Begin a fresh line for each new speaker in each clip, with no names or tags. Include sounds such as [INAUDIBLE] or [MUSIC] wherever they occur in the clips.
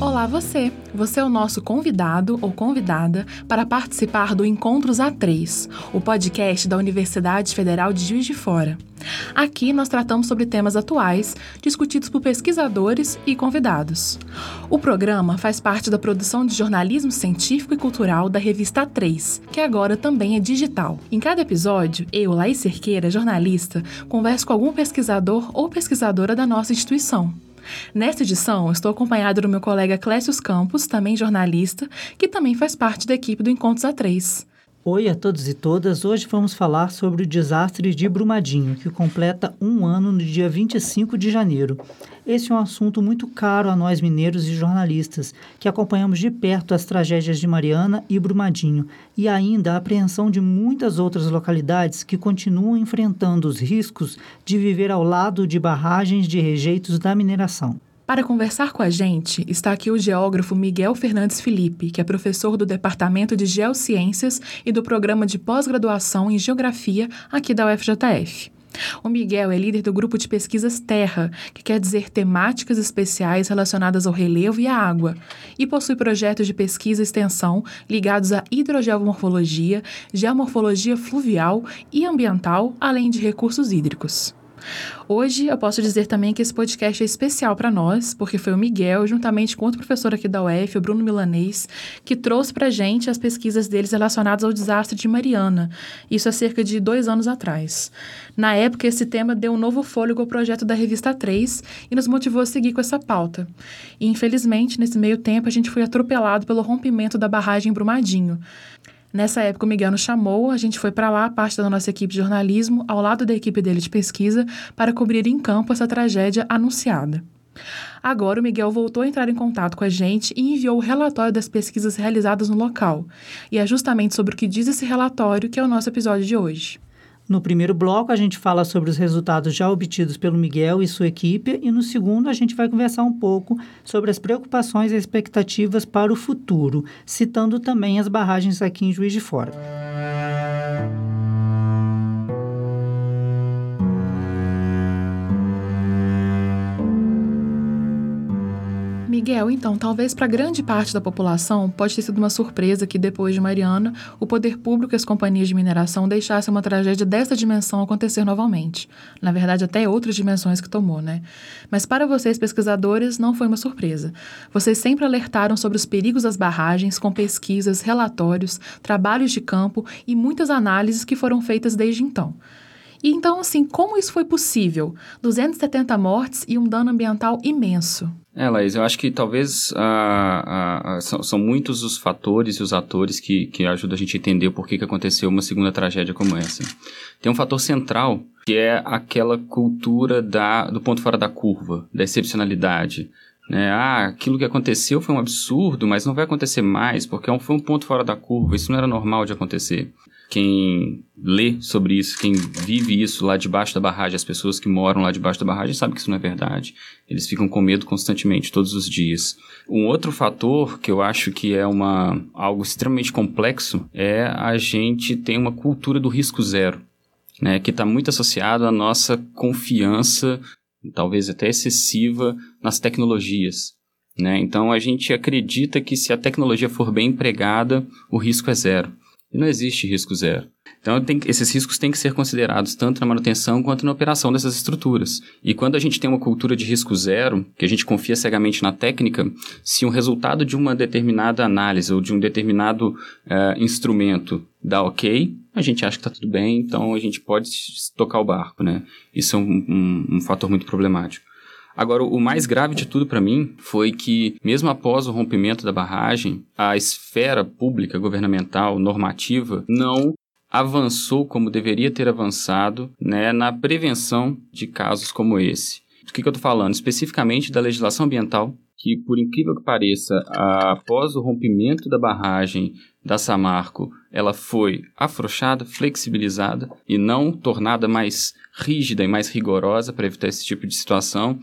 Olá você! Você é o nosso convidado ou convidada para participar do Encontros A3, o podcast da Universidade Federal de Juiz de Fora. Aqui nós tratamos sobre temas atuais, discutidos por pesquisadores e convidados. O programa faz parte da produção de jornalismo científico e cultural da revista A3, que agora também é digital. Em cada episódio, eu, Laís Cerqueira, jornalista, converso com algum pesquisador ou pesquisadora da nossa instituição. Nesta edição, estou acompanhado do meu colega Clécio Campos, também jornalista, que também faz parte da equipe do Encontros A3.
Oi a todos e todas. Hoje vamos falar sobre o desastre de Brumadinho, que completa um ano no dia 25 de janeiro. Esse é um assunto muito caro a nós mineiros e jornalistas, que acompanhamos de perto as tragédias de Mariana e Brumadinho, e ainda a apreensão de muitas outras localidades que continuam enfrentando os riscos de viver ao lado de barragens de rejeitos da mineração.
Para conversar com a gente, está aqui o geógrafo Miguel Fernandes Felipe, que é professor do Departamento de Geociências e do Programa de Pós-Graduação em Geografia aqui da UFJF. O Miguel é líder do grupo de pesquisas Terra, que quer dizer temáticas especiais relacionadas ao relevo e à água, e possui projetos de pesquisa e extensão ligados à hidrogeomorfologia, geomorfologia fluvial e ambiental, além de recursos hídricos. Hoje eu posso dizer também que esse podcast é especial para nós, porque foi o Miguel, juntamente com outro professor aqui da UF, o Bruno Milanês, que trouxe para gente as pesquisas deles relacionadas ao desastre de Mariana, isso há cerca de dois anos atrás. Na época, esse tema deu um novo fôlego ao projeto da Revista 3 e nos motivou a seguir com essa pauta. E, infelizmente, nesse meio tempo, a gente foi atropelado pelo rompimento da barragem em Brumadinho. Nessa época, o Miguel nos chamou, a gente foi para lá, parte da nossa equipe de jornalismo, ao lado da equipe dele de pesquisa, para cobrir em campo essa tragédia anunciada. Agora, o Miguel voltou a entrar em contato com a gente e enviou o relatório das pesquisas realizadas no local. E é justamente sobre o que diz esse relatório que é o nosso episódio de hoje.
No primeiro bloco, a gente fala sobre os resultados já obtidos pelo Miguel e sua equipe, e no segundo, a gente vai conversar um pouco sobre as preocupações e expectativas para o futuro, citando também as barragens aqui em Juiz de Fora.
Miguel, então, talvez para grande parte da população pode ter sido uma surpresa que depois de Mariana, o poder público e as companhias de mineração deixassem uma tragédia dessa dimensão acontecer novamente. Na verdade, até outras dimensões que tomou, né? Mas para vocês, pesquisadores, não foi uma surpresa. Vocês sempre alertaram sobre os perigos das barragens com pesquisas, relatórios, trabalhos de campo e muitas análises que foram feitas desde então. E então, assim, como isso foi possível? 270 mortes e um dano ambiental imenso.
É, Laís, eu acho que talvez ah, ah, são, são, muitos os fatores e os atores que, que ajudam a gente a entender por que, que aconteceu uma segunda tragédia como essa. Tem um fator central que é aquela cultura da, do ponto fora da curva, da excepcionalidade. Né? Ah, aquilo que aconteceu foi um absurdo, mas não vai acontecer mais, porque é foi um ponto fora da curva, isso não era normal de acontecer quem lê sobre isso, quem vive isso lá debaixo da barragem, as pessoas que moram lá debaixo da barragem sabem que isso não é verdade. Eles ficam com medo constantemente, todos os dias. Um outro fator que eu acho que é uma, algo extremamente complexo é a gente ter uma cultura do risco zero, né, que está muito associado à nossa confiança, talvez até excessiva, nas tecnologias. Né? Então a gente acredita que se a tecnologia for bem empregada, o risco é zero. E não existe risco zero. Então, tem, esses riscos têm que ser considerados tanto na manutenção quanto na operação dessas estruturas. E quando a gente tem uma cultura de risco zero, que a gente confia cegamente na técnica, se um resultado de uma determinada análise ou de um determinado uh, instrumento dá ok, a gente acha que está tudo bem, então a gente pode tocar o barco, né? Isso é um, um, um fator muito problemático. Agora, o mais grave de tudo para mim foi que, mesmo após o rompimento da barragem, a esfera pública, governamental, normativa, não avançou como deveria ter avançado né, na prevenção de casos como esse. Do que, que eu estou falando? Especificamente da legislação ambiental, que, por incrível que pareça, após o rompimento da barragem da Samarco, ela foi afrouxada, flexibilizada e não tornada mais rígida e mais rigorosa para evitar esse tipo de situação,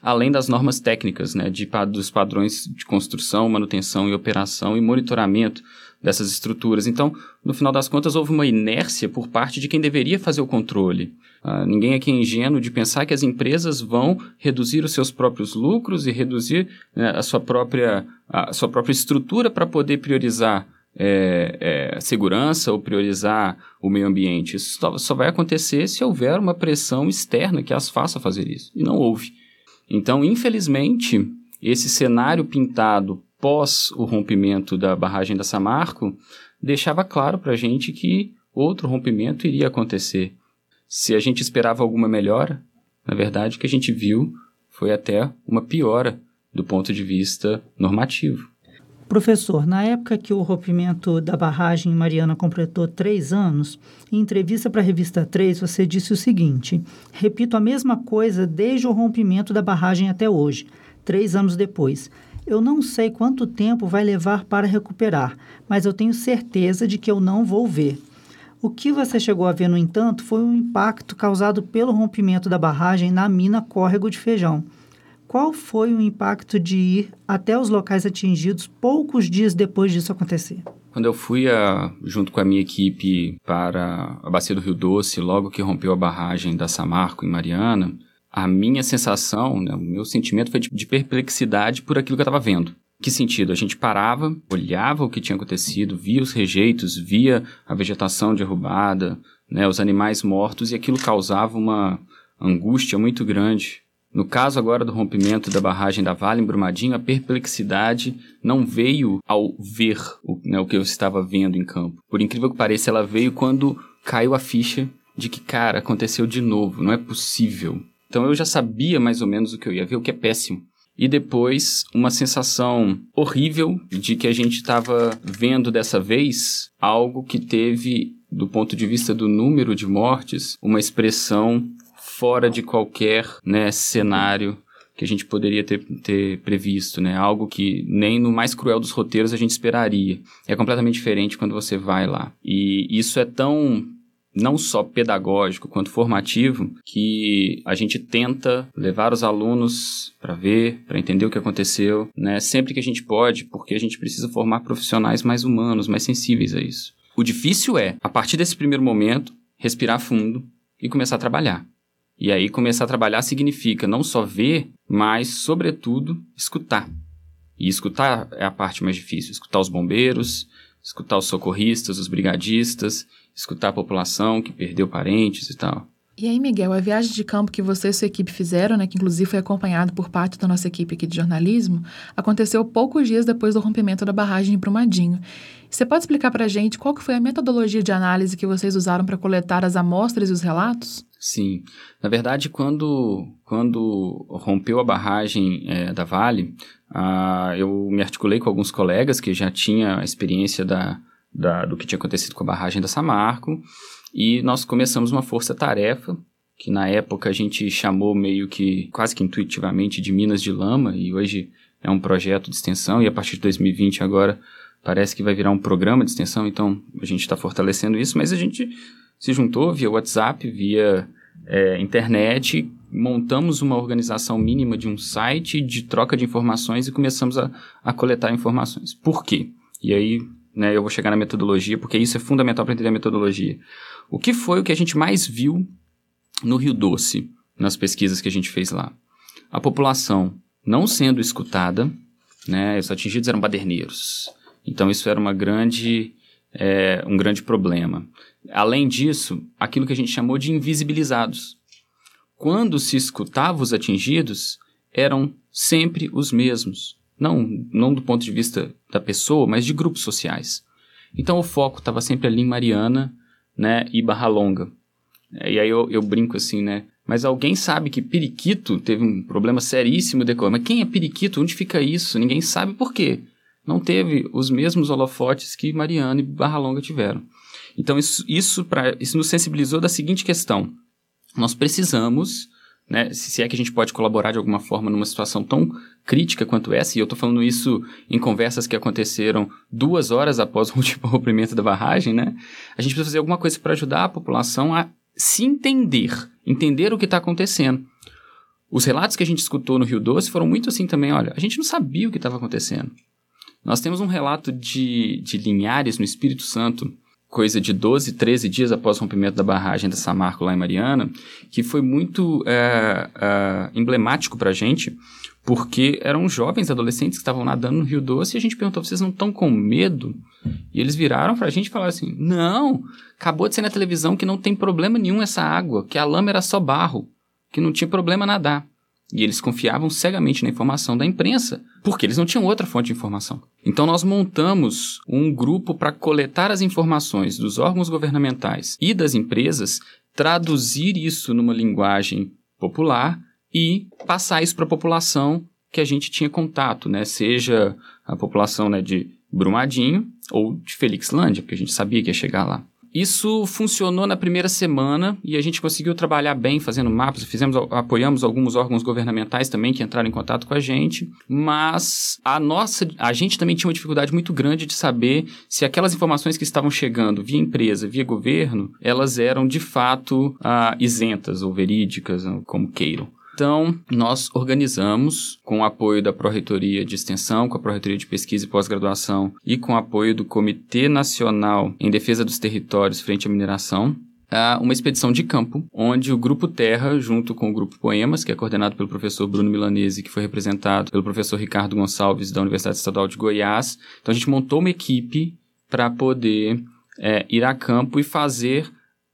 além das normas técnicas, né, de, dos padrões de construção, manutenção e operação e monitoramento dessas estruturas. Então, no final das contas, houve uma inércia por parte de quem deveria fazer o controle. Uh, ninguém aqui é ingênuo de pensar que as empresas vão reduzir os seus próprios lucros e reduzir né, a, sua própria, a sua própria estrutura para poder priorizar é, é, segurança ou priorizar o meio ambiente. Isso só vai acontecer se houver uma pressão externa que as faça fazer isso. E não houve. Então, infelizmente, esse cenário pintado pós o rompimento da barragem da Samarco deixava claro para a gente que outro rompimento iria acontecer. Se a gente esperava alguma melhora, na verdade, o que a gente viu foi até uma piora do ponto de vista normativo.
Professor, na época que o rompimento da barragem Mariana completou três anos, em entrevista para a revista 3, você disse o seguinte: repito a mesma coisa desde o rompimento da barragem até hoje, três anos depois. Eu não sei quanto tempo vai levar para recuperar, mas eu tenho certeza de que eu não vou ver. O que você chegou a ver, no entanto, foi o impacto causado pelo rompimento da barragem na mina Córrego de Feijão. Qual foi o impacto de ir até os locais atingidos poucos dias depois disso acontecer?
Quando eu fui, a, junto com a minha equipe, para a Bacia do Rio Doce, logo que rompeu a barragem da Samarco em Mariana, a minha sensação, né, o meu sentimento foi de, de perplexidade por aquilo que eu estava vendo. Que sentido? A gente parava, olhava o que tinha acontecido, via os rejeitos, via a vegetação derrubada, né, os animais mortos, e aquilo causava uma angústia muito grande no caso agora do rompimento da barragem da Vale em Brumadinho, a perplexidade não veio ao ver o, né, o que eu estava vendo em campo. Por incrível que pareça, ela veio quando caiu a ficha de que, cara, aconteceu de novo, não é possível. Então eu já sabia mais ou menos o que eu ia ver, o que é péssimo. E depois, uma sensação horrível de que a gente estava vendo dessa vez algo que teve, do ponto de vista do número de mortes, uma expressão fora de qualquer né, cenário que a gente poderia ter, ter previsto, né? Algo que nem no mais cruel dos roteiros a gente esperaria. É completamente diferente quando você vai lá. E isso é tão não só pedagógico quanto formativo, que a gente tenta levar os alunos para ver, para entender o que aconteceu, né? Sempre que a gente pode, porque a gente precisa formar profissionais mais humanos, mais sensíveis a isso. O difícil é, a partir desse primeiro momento, respirar fundo e começar a trabalhar. E aí começar a trabalhar significa não só ver, mas, sobretudo, escutar. E escutar é a parte mais difícil. Escutar os bombeiros, escutar os socorristas, os brigadistas, escutar a população que perdeu parentes e tal.
E aí, Miguel, a viagem de campo que você e sua equipe fizeram, né, que inclusive foi acompanhado por parte da nossa equipe aqui de jornalismo, aconteceu poucos dias depois do rompimento da barragem em Brumadinho. Você pode explicar para a gente qual que foi a metodologia de análise que vocês usaram para coletar as amostras e os relatos?
Sim. Na verdade, quando, quando rompeu a barragem é, da Vale, ah, eu me articulei com alguns colegas que já tinham a experiência da, da, do que tinha acontecido com a barragem da Samarco e nós começamos uma força-tarefa, que na época a gente chamou meio que, quase que intuitivamente, de Minas de Lama, e hoje é um projeto de extensão, e a partir de 2020 agora parece que vai virar um programa de extensão, então a gente está fortalecendo isso, mas a gente se juntou via WhatsApp, via é, internet, montamos uma organização mínima de um site de troca de informações e começamos a, a coletar informações. Por quê? E aí né, eu vou chegar na metodologia, porque isso é fundamental para entender a metodologia. O que foi o que a gente mais viu no Rio Doce, nas pesquisas que a gente fez lá? A população não sendo escutada, né, os atingidos eram baderneiros. Então isso era uma grande, é, um grande problema. Além disso, aquilo que a gente chamou de invisibilizados. Quando se escutava os atingidos, eram sempre os mesmos. Não, não do ponto de vista da pessoa, mas de grupos sociais. Então o foco estava sempre ali em Mariana, né, e Barra Longa. É, e aí eu, eu brinco assim, né? Mas alguém sabe que Periquito teve um problema seríssimo decorrer. Mas quem é Periquito? Onde fica isso? Ninguém sabe por quê. Não teve os mesmos holofotes que Mariana e Barra Longa tiveram. Então isso, isso, pra, isso nos sensibilizou da seguinte questão. Nós precisamos né, se é que a gente pode colaborar de alguma forma numa situação tão crítica quanto essa, e eu estou falando isso em conversas que aconteceram duas horas após o [LAUGHS] último rompimento da barragem, né? A gente precisa fazer alguma coisa para ajudar a população a se entender, entender o que está acontecendo. Os relatos que a gente escutou no Rio Doce foram muito assim também, olha, a gente não sabia o que estava acontecendo. Nós temos um relato de, de Linhares, no Espírito Santo, coisa de 12, 13 dias após o rompimento da barragem da Samarco lá em Mariana, que foi muito é, é, emblemático para a gente, porque eram jovens adolescentes que estavam nadando no Rio Doce e a gente perguntou: vocês não estão com medo? E eles viraram para a gente e falaram assim: não, acabou de ser na televisão que não tem problema nenhum essa água, que a lama era só barro, que não tinha problema nadar. E eles confiavam cegamente na informação da imprensa, porque eles não tinham outra fonte de informação. Então nós montamos um grupo para coletar as informações dos órgãos governamentais e das empresas, traduzir isso numa linguagem popular e passar isso para a população que a gente tinha contato, né? Seja a população né, de Brumadinho ou de Felixlândia, porque a gente sabia que ia chegar lá. Isso funcionou na primeira semana e a gente conseguiu trabalhar bem fazendo mapas, fizemos, apoiamos alguns órgãos governamentais também que entraram em contato com a gente, mas a nossa, a gente também tinha uma dificuldade muito grande de saber se aquelas informações que estavam chegando via empresa, via governo, elas eram de fato ah, isentas ou verídicas, como queiram. Então, nós organizamos, com o apoio da Pró-Reitoria de Extensão, com a Pró-Reitoria de Pesquisa e Pós-Graduação e com o apoio do Comitê Nacional em Defesa dos Territórios frente à Mineração, uma expedição de campo, onde o Grupo Terra, junto com o Grupo Poemas, que é coordenado pelo professor Bruno Milanese, que foi representado pelo professor Ricardo Gonçalves, da Universidade Estadual de Goiás. Então, a gente montou uma equipe para poder é, ir a campo e fazer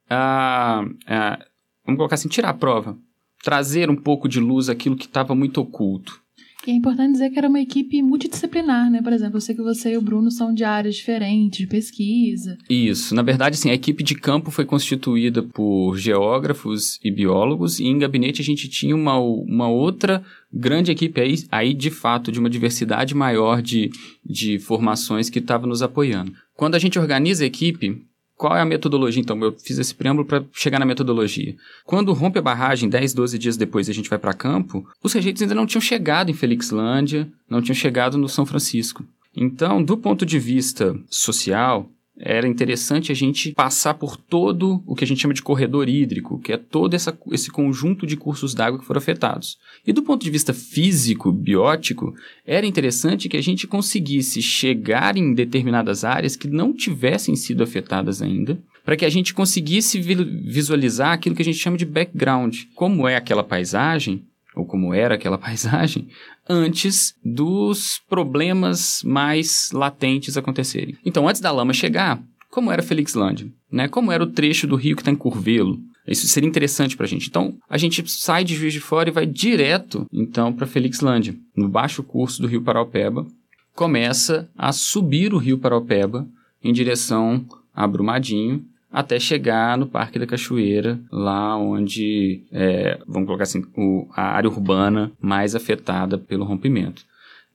a, a, vamos colocar assim, tirar a prova trazer um pouco de luz aquilo que estava muito oculto.
E é importante dizer que era uma equipe multidisciplinar, né? Por exemplo, eu sei que você e o Bruno são de áreas diferentes, de pesquisa.
Isso. Na verdade, sim, a equipe de campo foi constituída por geógrafos e biólogos, e em gabinete a gente tinha uma, uma outra grande equipe aí, aí, de fato, de uma diversidade maior de, de formações que estava nos apoiando. Quando a gente organiza a equipe, qual é a metodologia? Então, eu fiz esse preâmbulo para chegar na metodologia. Quando rompe a barragem, 10, 12 dias depois a gente vai para campo, os rejeitos ainda não tinham chegado em Felixlândia, não tinham chegado no São Francisco. Então, do ponto de vista social, era interessante a gente passar por todo o que a gente chama de corredor hídrico, que é todo essa, esse conjunto de cursos d'água que foram afetados. E do ponto de vista físico, biótico, era interessante que a gente conseguisse chegar em determinadas áreas que não tivessem sido afetadas ainda, para que a gente conseguisse visualizar aquilo que a gente chama de background. Como é aquela paisagem, ou como era aquela [LAUGHS] paisagem, antes dos problemas mais latentes acontecerem. Então, antes da lama chegar, como era Felixlândia? Né? Como era o trecho do rio que está em Curvelo? Isso seria interessante para a gente. Então, a gente sai de Juiz de Fora e vai direto, então, para Felixlândia. No baixo curso do rio Paraupeba, começa a subir o rio Paraupeba em direção a Brumadinho, até chegar no Parque da Cachoeira, lá onde, é, vamos colocar assim, o, a área urbana mais afetada pelo rompimento.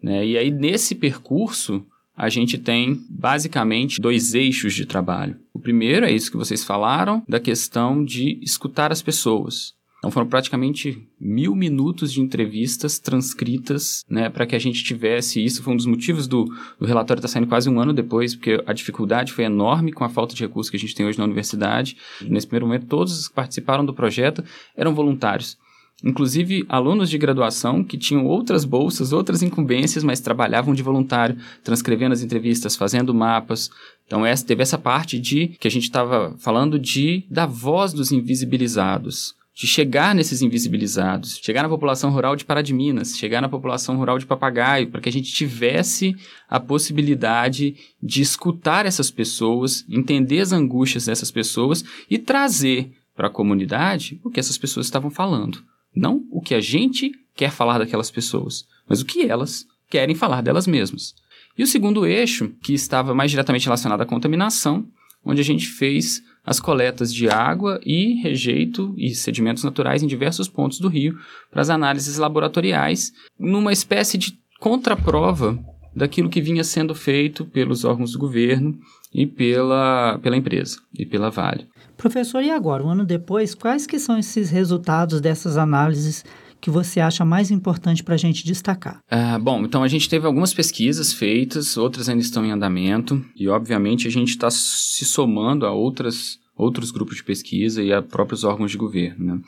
Né? E aí, nesse percurso, a gente tem basicamente dois eixos de trabalho. O primeiro é isso que vocês falaram, da questão de escutar as pessoas. Então foram praticamente mil minutos de entrevistas transcritas, né, para que a gente tivesse isso. Foi um dos motivos do, do relatório estar tá saindo quase um ano depois, porque a dificuldade foi enorme com a falta de recursos que a gente tem hoje na universidade. Nesse primeiro momento, todos os que participaram do projeto eram voluntários. Inclusive alunos de graduação que tinham outras bolsas, outras incumbências, mas trabalhavam de voluntário, transcrevendo as entrevistas, fazendo mapas. Então essa, teve essa parte de que a gente estava falando de da voz dos invisibilizados de chegar nesses invisibilizados, chegar na população rural de Pará de Minas, chegar na população rural de Papagaio, para que a gente tivesse a possibilidade de escutar essas pessoas, entender as angústias dessas pessoas e trazer para a comunidade o que essas pessoas estavam falando. Não o que a gente quer falar daquelas pessoas, mas o que elas querem falar delas mesmas. E o segundo eixo, que estava mais diretamente relacionado à contaminação, onde a gente fez as coletas de água e rejeito e sedimentos naturais em diversos pontos do rio para as análises laboratoriais, numa espécie de contraprova daquilo que vinha sendo feito pelos órgãos do governo e pela, pela empresa e pela Vale.
Professor, e agora, um ano depois, quais que são esses resultados dessas análises que você acha mais importante para a gente destacar?
Ah, bom, então a gente teve algumas pesquisas feitas, outras ainda estão em andamento, e obviamente a gente está se somando a outras, outros grupos de pesquisa e a próprios órgãos de governo. Né?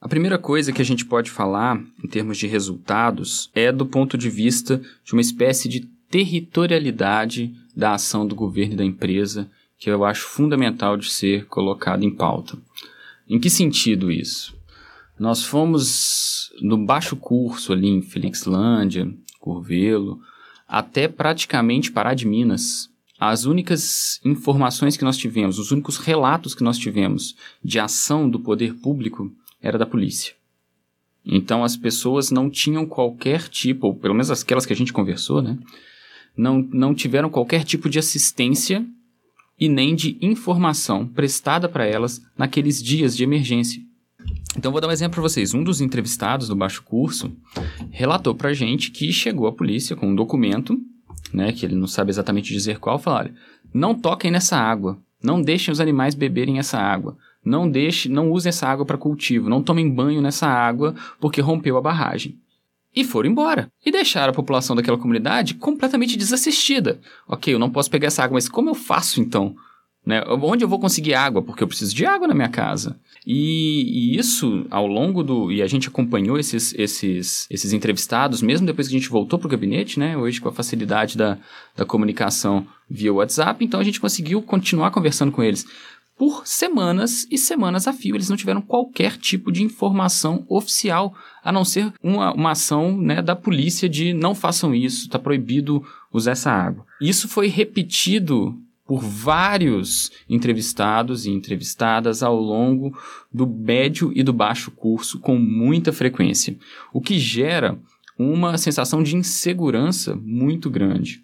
A primeira coisa que a gente pode falar, em termos de resultados, é do ponto de vista de uma espécie de territorialidade da ação do governo e da empresa, que eu acho fundamental de ser colocado em pauta. Em que sentido isso? Nós fomos no baixo curso ali em Felixlândia, Curvelo, até praticamente Pará de Minas. As únicas informações que nós tivemos, os únicos relatos que nós tivemos de ação do poder público era da polícia. Então as pessoas não tinham qualquer tipo, ou pelo menos aquelas que a gente conversou, né? Não, não tiveram qualquer tipo de assistência e nem de informação prestada para elas naqueles dias de emergência. Então, vou dar um exemplo para vocês. Um dos entrevistados do baixo curso relatou para a gente que chegou a polícia com um documento, né, que ele não sabe exatamente dizer qual, falar: não toquem nessa água, não deixem os animais beberem essa água, não deixe, não usem essa água para cultivo, não tomem banho nessa água porque rompeu a barragem. E foram embora. E deixaram a população daquela comunidade completamente desassistida. Ok, eu não posso pegar essa água, mas como eu faço então? Né? Onde eu vou conseguir água? Porque eu preciso de água na minha casa. E, e, isso, ao longo do. E a gente acompanhou esses, esses, esses entrevistados, mesmo depois que a gente voltou para o gabinete, né? Hoje, com a facilidade da, da comunicação via WhatsApp, então a gente conseguiu continuar conversando com eles por semanas e semanas a fio. Eles não tiveram qualquer tipo de informação oficial, a não ser uma, uma ação né, da polícia de não façam isso, está proibido usar essa água. Isso foi repetido por vários entrevistados e entrevistadas ao longo do médio e do baixo curso com muita frequência, o que gera uma sensação de insegurança muito grande.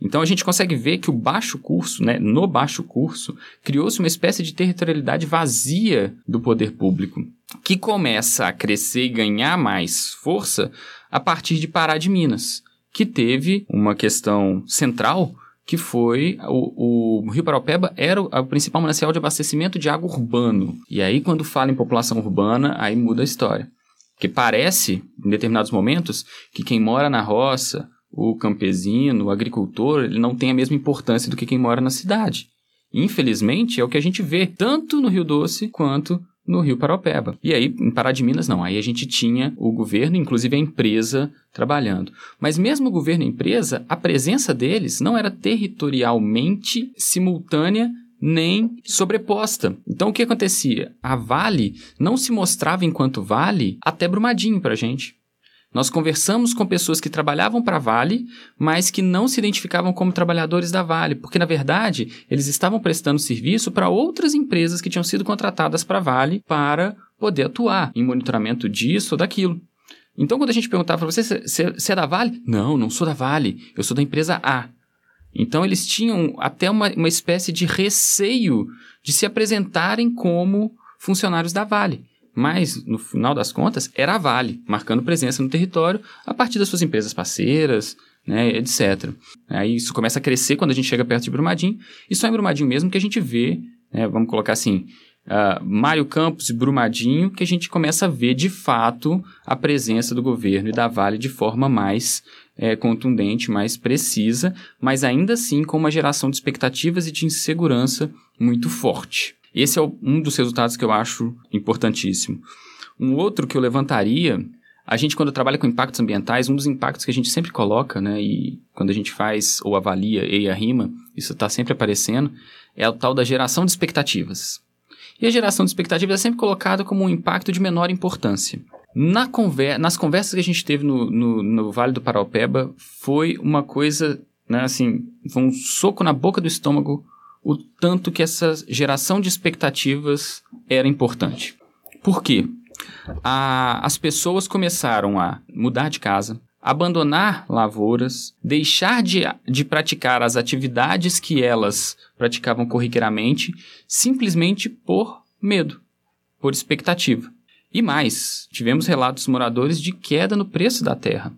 Então a gente consegue ver que o baixo curso, né, no baixo curso, criou-se uma espécie de territorialidade vazia do poder público, que começa a crescer e ganhar mais força a partir de Pará de Minas, que teve uma questão central que foi o, o Rio Paraupeba era o, o, principal manancial de abastecimento de água urbano. E aí, quando fala em população urbana, aí muda a história. Porque parece, em determinados momentos, que quem mora na roça, o campesino, o agricultor, ele não tem a mesma importância do que quem mora na cidade. Infelizmente, é o que a gente vê tanto no Rio Doce quanto no Rio Paraupeba. E aí, em Pará de Minas, não. Aí a gente tinha o governo, inclusive a empresa, trabalhando. Mas mesmo o governo e a empresa, a presença deles não era territorialmente simultânea nem sobreposta. Então o que acontecia? A Vale não se mostrava enquanto Vale até Brumadinho para a gente. Nós conversamos com pessoas que trabalhavam para a Vale, mas que não se identificavam como trabalhadores da Vale, porque na verdade eles estavam prestando serviço para outras empresas que tinham sido contratadas para a Vale para poder atuar em monitoramento disso ou daquilo. Então, quando a gente perguntava para você, você é da Vale? Não, não sou da Vale, eu sou da empresa A. Então, eles tinham até uma, uma espécie de receio de se apresentarem como funcionários da Vale mas no final das contas era a Vale, marcando presença no território a partir das suas empresas parceiras, né, etc. Aí isso começa a crescer quando a gente chega perto de Brumadinho, e só em Brumadinho mesmo que a gente vê, né, vamos colocar assim, uh, Mário Campos e Brumadinho, que a gente começa a ver de fato a presença do governo e da Vale de forma mais é, contundente, mais precisa, mas ainda assim com uma geração de expectativas e de insegurança muito forte. Esse é um dos resultados que eu acho importantíssimo. Um outro que eu levantaria, a gente quando trabalha com impactos ambientais, um dos impactos que a gente sempre coloca, né, e quando a gente faz ou avalia e a rima, isso está sempre aparecendo, é o tal da geração de expectativas. E a geração de expectativas é sempre colocada como um impacto de menor importância. Na conver nas conversas que a gente teve no, no, no Vale do Paraupeba, foi uma coisa, né, assim, foi um soco na boca do estômago o tanto que essa geração de expectativas era importante. Por quê? A, as pessoas começaram a mudar de casa, abandonar lavouras, deixar de, de praticar as atividades que elas praticavam corriqueiramente, simplesmente por medo, por expectativa. E mais, tivemos relatos moradores de queda no preço da terra.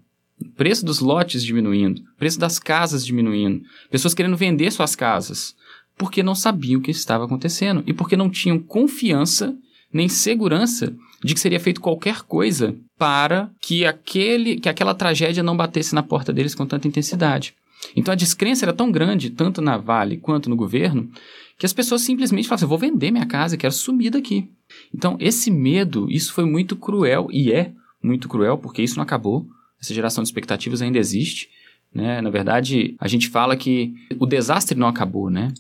Preço dos lotes diminuindo, preço das casas diminuindo, pessoas querendo vender suas casas, porque não sabiam o que estava acontecendo e porque não tinham confiança nem segurança de que seria feito qualquer coisa para que, aquele, que aquela tragédia não batesse na porta deles com tanta intensidade. Então a descrença era tão grande, tanto na Vale quanto no governo, que as pessoas simplesmente falavam assim, vou vender minha casa, quero sumir daqui. Então esse medo, isso foi muito cruel e é muito cruel, porque isso não acabou, essa geração de expectativas ainda existe, Né? Na verdade, a gente fala que o desastre não acabou, né?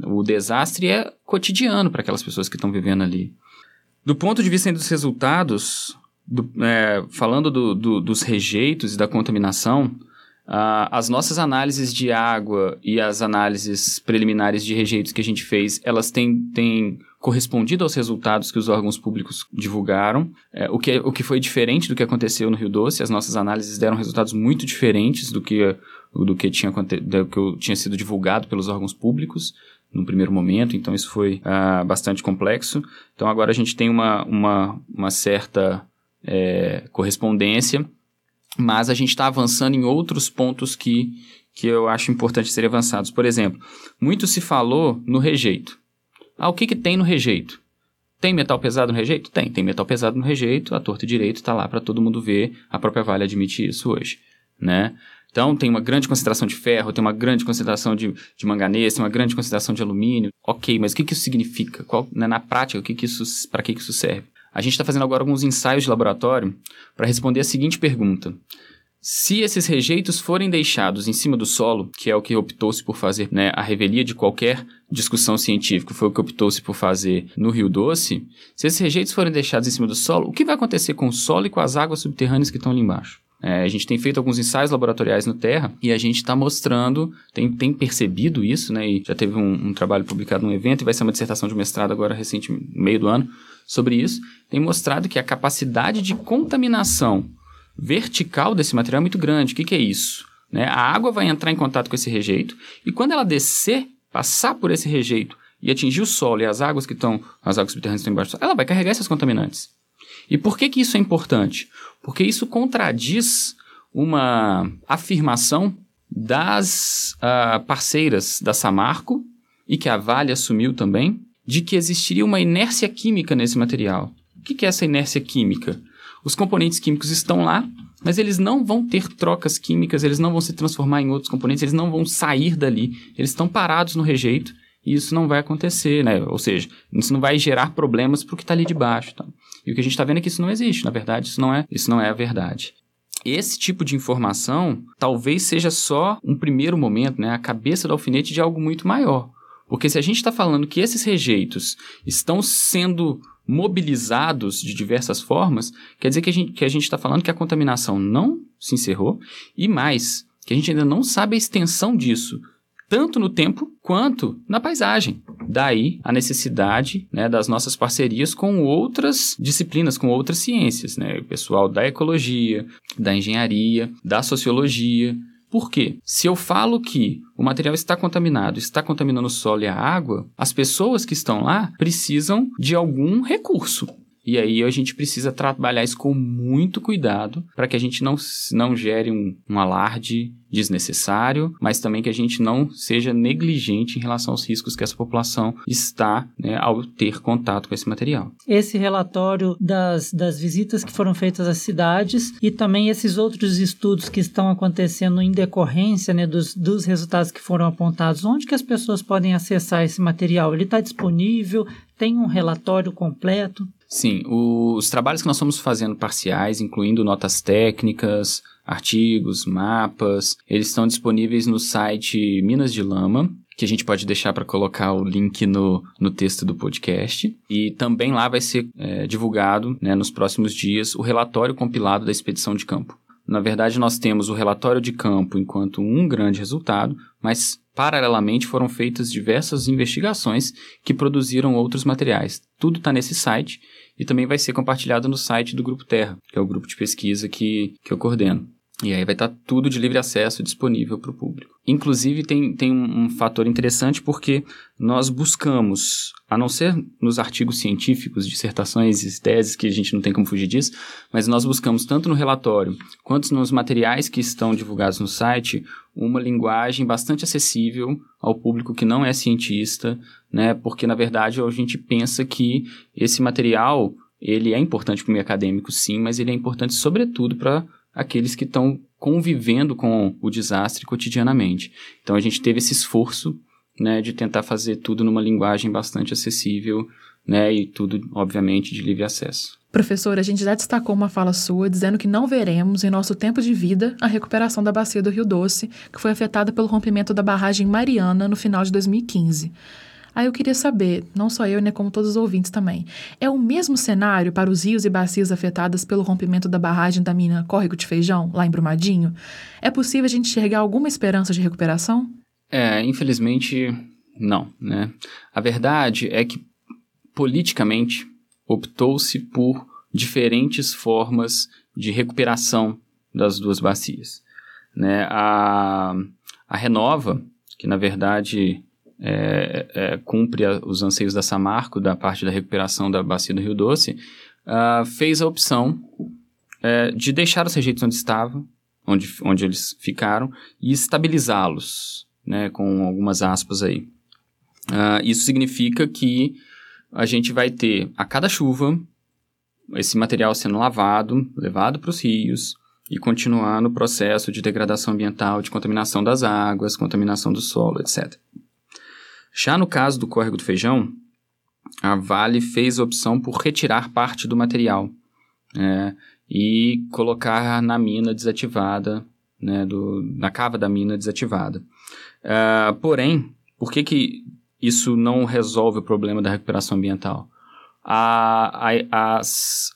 O desastre é cotidiano para aquelas pessoas que estão vivendo ali. Do ponto de vista dos resultados, do, é, falando do, do, dos rejeitos e da contaminação, Uh, as nossas análises de água e as análises preliminares de rejeitos que a gente fez, elas têm, têm correspondido aos resultados que os órgãos públicos divulgaram, é, o, que, o que foi diferente do que aconteceu no Rio Doce. As nossas análises deram resultados muito diferentes do que, do que, tinha, do que tinha sido divulgado pelos órgãos públicos no primeiro momento, então isso foi uh, bastante complexo. Então agora a gente tem uma, uma, uma certa é, correspondência mas a gente está avançando em outros pontos que, que eu acho importante serem avançados. Por exemplo, muito se falou no rejeito. Ah, o que, que tem no rejeito? Tem metal pesado no rejeito? Tem. Tem metal pesado no rejeito, a torta direito está lá para todo mundo ver, a própria Vale admite isso hoje, né? Então, tem uma grande concentração de ferro, tem uma grande concentração de, de manganês, tem uma grande concentração de alumínio. Ok, mas o que, que isso significa? Qual, né, na prática, o que, que isso, para que, que isso serve? A gente está fazendo agora alguns ensaios de laboratório para responder a seguinte pergunta. Se esses rejeitos forem deixados em cima do solo, que é o que optou-se por fazer, né, a revelia de qualquer discussão científica, foi o que optou-se por fazer no Rio Doce, se esses rejeitos forem deixados em cima do solo, o que vai acontecer com o solo e com as águas subterrâneas que estão ali embaixo? É, a gente tem feito alguns ensaios laboratoriais no Terra e a gente está mostrando, tem, tem percebido isso, né? E já teve um, um, trabalho publicado num evento e vai ser uma dissertação de mestrado agora recente, meio do ano, sobre isso. Tem mostrado que a capacidade de contaminação vertical desse material é muito grande. O que, que é isso? Né? A água vai entrar em contato com esse rejeito e quando ela descer, passar por esse rejeito e atingir o solo e as águas que estão, as águas subterrâneas que estão embaixo, ela vai carregar esses contaminantes. E por que, que isso é importante? Porque isso contradiz uma afirmação das uh, parceiras da Samarco e que a Vale assumiu também, de que existiria uma inércia química nesse material. O que é essa inércia química? Os componentes químicos estão lá, mas eles não vão ter trocas químicas, eles não vão se transformar em outros componentes, eles não vão sair dali, eles estão parados no rejeito e isso não vai acontecer, né? Ou seja, isso não vai gerar problemas para o que está ali de baixo. Tá? E o que a gente está vendo é que isso não existe. Na verdade, isso não é, isso não é a verdade. Esse tipo de informação talvez seja só um primeiro momento, né? A cabeça do alfinete de algo muito maior. Porque se a gente está falando que esses rejeitos estão sendo mobilizados de diversas formas, quer dizer que a gente está falando que a contaminação não se encerrou e mais, que a gente ainda não sabe a extensão disso tanto no tempo quanto na paisagem. Daí a necessidade né, das nossas parcerias com outras disciplinas, com outras ciências, né? o pessoal da ecologia, da engenharia, da sociologia. Por quê? Se eu falo que o material está contaminado, está contaminando o solo e a água, as pessoas que estão lá precisam de algum recurso. E aí a gente precisa trabalhar isso com muito cuidado para que a gente não, não gere um, um alarde desnecessário, mas também que a gente não seja negligente em relação aos riscos que essa população está né, ao ter contato com esse material.
Esse relatório das, das visitas que foram feitas às cidades e também esses outros estudos que estão acontecendo em decorrência né, dos, dos resultados que foram apontados, onde que as pessoas podem acessar esse material? Ele está disponível? Tem um relatório completo?
Sim, os trabalhos que nós estamos fazendo parciais, incluindo notas técnicas, artigos, mapas, eles estão disponíveis no site Minas de Lama, que a gente pode deixar para colocar o link no, no texto do podcast. E também lá vai ser é, divulgado, né, nos próximos dias, o relatório compilado da expedição de campo. Na verdade, nós temos o relatório de campo enquanto um grande resultado, mas paralelamente foram feitas diversas investigações que produziram outros materiais. Tudo está nesse site e também vai ser compartilhado no site do Grupo Terra, que é o grupo de pesquisa que, que eu coordeno. E aí vai estar tá tudo de livre acesso disponível para o público. Inclusive, tem, tem um, um, fator interessante porque nós buscamos, a não ser nos artigos científicos, dissertações e teses, que a gente não tem como fugir disso, mas nós buscamos tanto no relatório quanto nos materiais que estão divulgados no site uma linguagem bastante acessível ao público que não é cientista, né? Porque, na verdade, a gente pensa que esse material ele é importante para o meio acadêmico, sim, mas ele é importante, sobretudo, para aqueles que estão convivendo com o desastre cotidianamente. Então a gente teve esse esforço né, de tentar fazer tudo numa linguagem bastante acessível né, e tudo, obviamente, de livre acesso.
Professora, a gente já destacou uma fala sua dizendo que não veremos, em nosso tempo de vida, a recuperação da bacia do Rio Doce, que foi afetada pelo rompimento da barragem Mariana no final de 2015. Aí eu queria saber, não só eu, né, como todos os ouvintes também, é o mesmo cenário para os rios e bacias afetadas pelo rompimento da barragem da mina Córrego de Feijão, lá em Brumadinho? É possível a gente enxergar alguma esperança de recuperação?
É, infelizmente, não, né? A verdade é que, politicamente, optou-se por diferentes formas de recuperação das duas bacias. Né? A, a Renova, que na verdade é, é, cumpre a, os anseios da Samarco, da parte da recuperação da bacia do Rio Doce, uh, fez a opção é, de deixar os rejeitos onde estavam, onde, onde eles ficaram, e estabilizá-los, né, com algumas aspas aí. Uh, isso significa que a gente vai ter, a cada chuva, esse material sendo lavado, levado para os rios e continuar no processo de degradação ambiental, de contaminação das águas, contaminação do solo, etc. Já no caso do córrego do feijão, a Vale fez a opção por retirar parte do material é, e colocar na mina desativada, né, do, na cava da mina desativada. Uh, porém, por que, que isso não resolve o problema da recuperação ambiental. A, a, as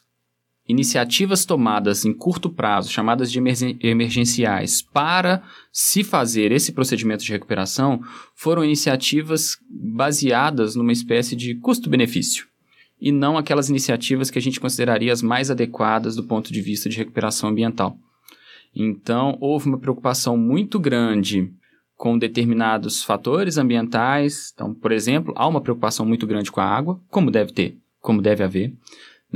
iniciativas tomadas em curto prazo, chamadas de emergenciais, para se fazer esse procedimento de recuperação, foram iniciativas baseadas numa espécie de custo-benefício. E não aquelas iniciativas que a gente consideraria as mais adequadas do ponto de vista de recuperação ambiental. Então, houve uma preocupação muito grande com determinados fatores ambientais. Então, por exemplo, há uma preocupação muito grande com a água, como deve ter, como deve haver,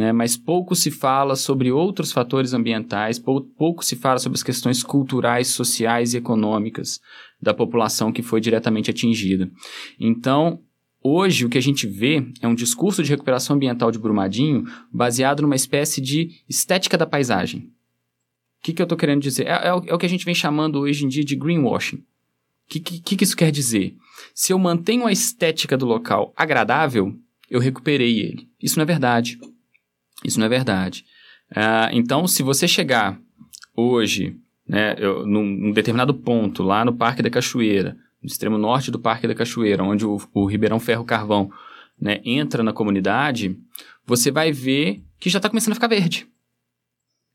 né? mas pouco se fala sobre outros fatores ambientais, pouco, pouco se fala sobre as questões culturais, sociais e econômicas da população que foi diretamente atingida. Então, Hoje, o que a gente vê é um discurso de recuperação ambiental de Brumadinho baseado numa espécie de estética da paisagem. O que, que eu estou querendo dizer? É, é, o, é, o, que a gente vem chamando hoje em dia de greenwashing. O que, que, que isso quer dizer? Se eu mantenho a estética do local agradável, eu recuperei ele. Isso não é verdade. Isso não é verdade. Uh, então, se você chegar hoje, né, eu, num, num, determinado ponto, lá no Parque da Cachoeira, no extremo norte do Parque da Cachoeira, onde o, o Ribeirão Ferro Carvão né, entra na comunidade, você vai ver que já está começando a ficar verde.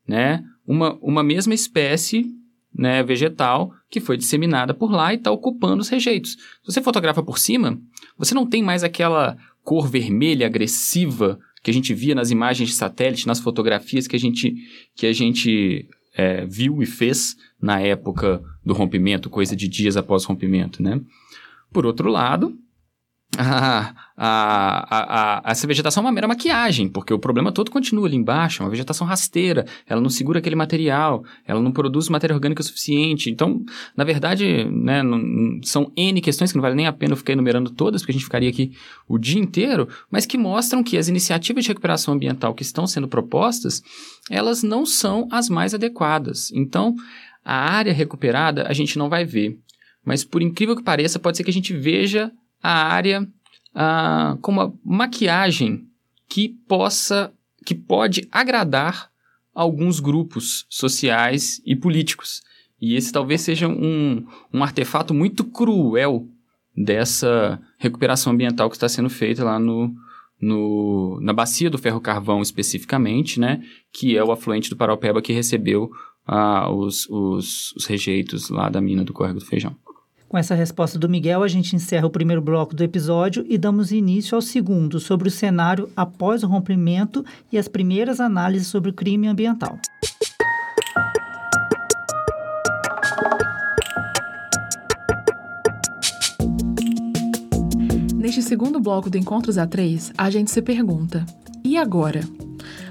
Né? Uma, uma mesma espécie né, vegetal que foi disseminada por lá e está ocupando os rejeitos. Se você fotografa por cima, você não tem mais aquela cor vermelha agressiva que a gente via nas imagens de satélite, nas fotografias que a gente, que a gente é, viu e fez na época do rompimento, coisa de dias após o rompimento, né? Por outro lado, [LAUGHS] a, a, a, essa vegetação é uma mera maquiagem, porque o problema todo continua ali embaixo, é uma vegetação rasteira, ela não segura aquele material, ela não produz matéria orgânica suficiente. Então, na verdade, né, não, são N questões que não vale nem a pena eu ficar enumerando todas, porque a gente ficaria aqui o dia inteiro, mas que mostram que as iniciativas de recuperação ambiental que estão sendo propostas, elas não são as mais adequadas. Então, a área recuperada a gente não vai ver. Mas, por incrível que pareça, pode ser que a gente veja a área ah, com uma maquiagem que possa, que pode agradar alguns grupos sociais e políticos. E esse talvez seja um, um artefato muito cruel dessa recuperação ambiental que está sendo feita lá no, no, na bacia do Ferro Carvão especificamente, né, que é o afluente do Paraupeba que recebeu ah, os, os, os rejeitos lá da mina do Córrego do Feijão.
Com essa resposta do Miguel, a gente encerra o primeiro bloco do episódio e damos início ao segundo, sobre o cenário após o rompimento e as primeiras análises sobre o crime ambiental.
Neste segundo bloco do Encontros A3, a gente se pergunta: e agora?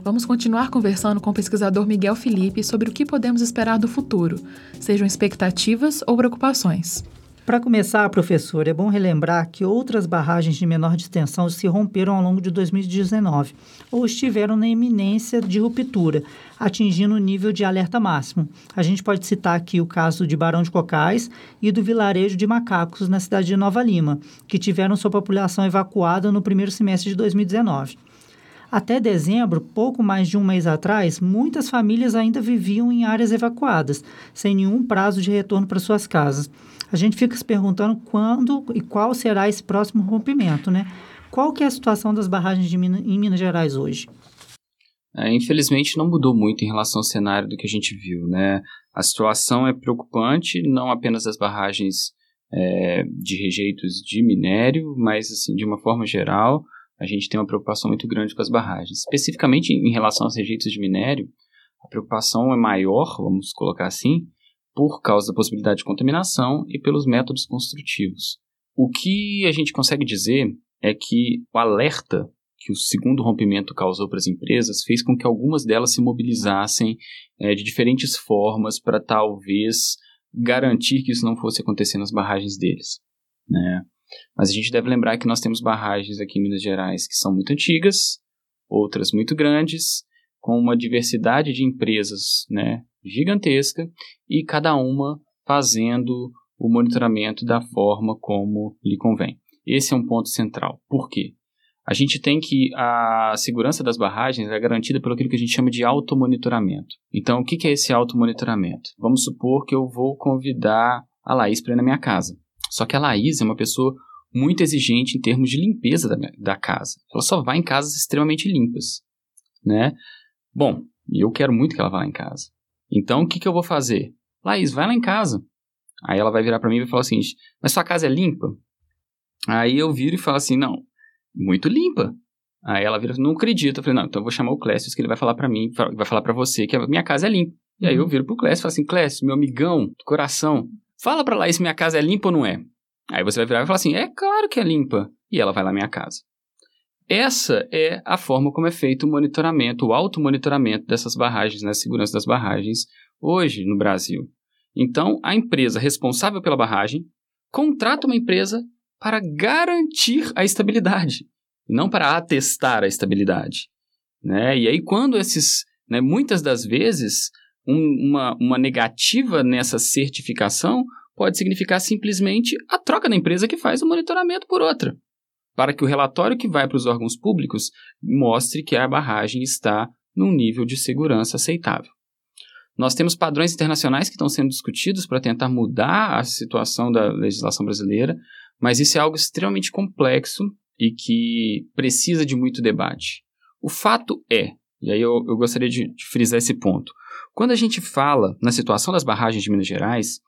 Vamos continuar conversando com o pesquisador Miguel Felipe sobre o que podemos esperar do futuro, sejam expectativas ou preocupações.
Para começar, professor, é bom relembrar que outras barragens de menor distensão se romperam ao longo de 2019 ou estiveram na iminência de ruptura, atingindo o nível de alerta máximo. A gente pode citar aqui o caso de Barão de Cocais e do vilarejo de Macacos, na cidade de Nova Lima, que tiveram sua população evacuada no primeiro semestre de 2019. Até dezembro, pouco mais de um mês atrás, muitas famílias ainda viviam em áreas evacuadas, sem nenhum prazo de retorno para suas casas. A gente fica se perguntando quando e qual será esse próximo rompimento, né? Qual que é a situação das barragens Minas, em Minas Gerais hoje?
É, infelizmente não mudou muito em relação ao cenário do que a gente viu, né? A situação é preocupante, não apenas das barragens é, de rejeitos de minério, mas assim de uma forma geral a gente tem uma preocupação muito grande com as barragens. Especificamente em relação aos rejeitos de minério, a preocupação é maior, vamos colocar assim, por causa da possibilidade de contaminação e pelos métodos construtivos. O que a gente consegue dizer é que o alerta que o segundo rompimento causou para as empresas fez com que algumas delas se mobilizassem é, de diferentes formas para talvez garantir que isso não fosse acontecer nas barragens deles. Né? Mas a gente deve lembrar que nós temos barragens aqui em Minas Gerais que são muito antigas, outras muito grandes, com uma diversidade de empresas né, gigantesca e cada uma fazendo o monitoramento da forma como lhe convém. Esse é um ponto central. Por quê? a gente tem que a segurança das barragens é garantida pelo que a gente chama de automonitoramento. Então, o que é esse automonitoramento? Vamos supor que eu vou convidar a Laís para ir na minha casa. Só que a Laís é uma pessoa muito exigente em termos de limpeza da, da casa. Ela só vai em casas extremamente limpas, né? Bom, eu quero muito que ela vá lá em casa. Então, o que, que eu vou fazer? Laís, vai lá em casa. Aí ela vai virar para mim e vai falar o seguinte, mas sua casa é limpa? Aí eu viro e falo assim, não, muito limpa. Aí ela vira, não acredita. Eu falei, não, então eu vou chamar o Clécio, que ele vai falar para mim, vai falar para você que a minha casa é limpa. E aí eu uhum. viro pro Clécio e falo assim, Clécio, meu amigão do coração, fala pra lá se minha casa é limpa ou não é. Aí você vai virar e falar assim, é claro que é limpa. E ela vai lá na minha casa. Essa é a forma como é feito o monitoramento, o automonitoramento dessas barragens, né, segurança das barragens, hoje no Brasil. Então, a empresa responsável pela barragem contrata uma empresa para garantir a estabilidade, não para atestar a estabilidade. Né? E aí, quando esses, né, muitas das vezes, um, uma, uma negativa nessa certificação pode significar simplesmente a troca da empresa que faz o monitoramento por outra, para que o relatório que vai para os órgãos públicos mostre que a barragem está num nível de segurança aceitável. Nós temos padrões internacionais que estão sendo discutidos para tentar mudar a situação da legislação brasileira, mas isso é algo extremamente complexo e que precisa de muito debate. O fato é, e aí eu, eu gostaria de, de frisar esse ponto, quando a gente fala na situação das barragens de Minas Gerais,